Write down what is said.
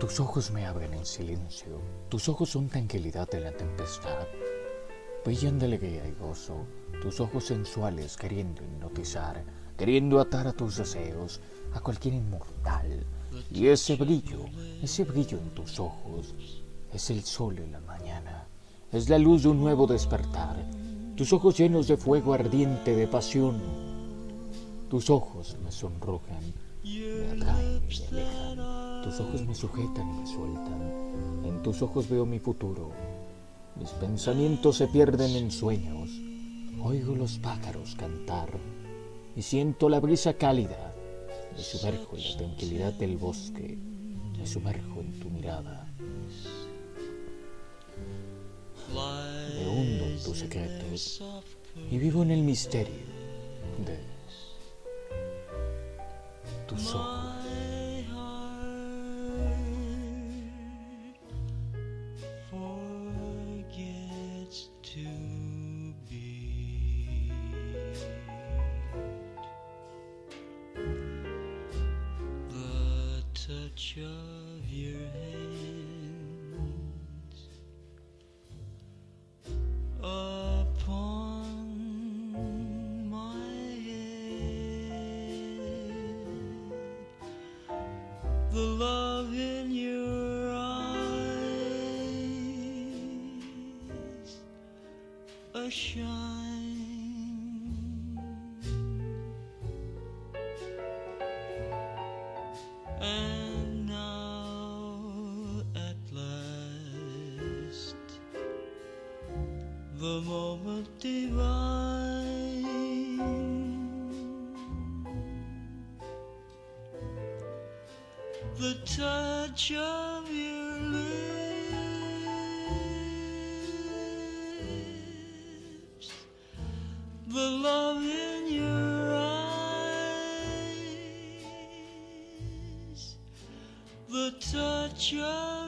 Tus ojos me abren en silencio, tus ojos son tranquilidad en la tempestad. Brillan de alegría y gozo, tus ojos sensuales queriendo hipnotizar, queriendo atar a tus deseos a cualquier inmortal. Y ese brillo, ese brillo en tus ojos, es el sol en la mañana, es la luz de un nuevo despertar. Tus ojos llenos de fuego ardiente de pasión, tus ojos me sonrojan, me atraen me alejan. Tus ojos me sujetan y me sueltan. En tus ojos veo mi futuro. Mis pensamientos se pierden en sueños. Oigo los pájaros cantar y siento la brisa cálida. Me sumerjo en la tranquilidad del bosque. Me sumerjo en tu mirada. Me hundo en tus secretos y vivo en el misterio de tus ojos. Touch of your hands upon my head the love in your eyes, a shine. The moment divine. The touch of your lips, the love in your eyes, the touch of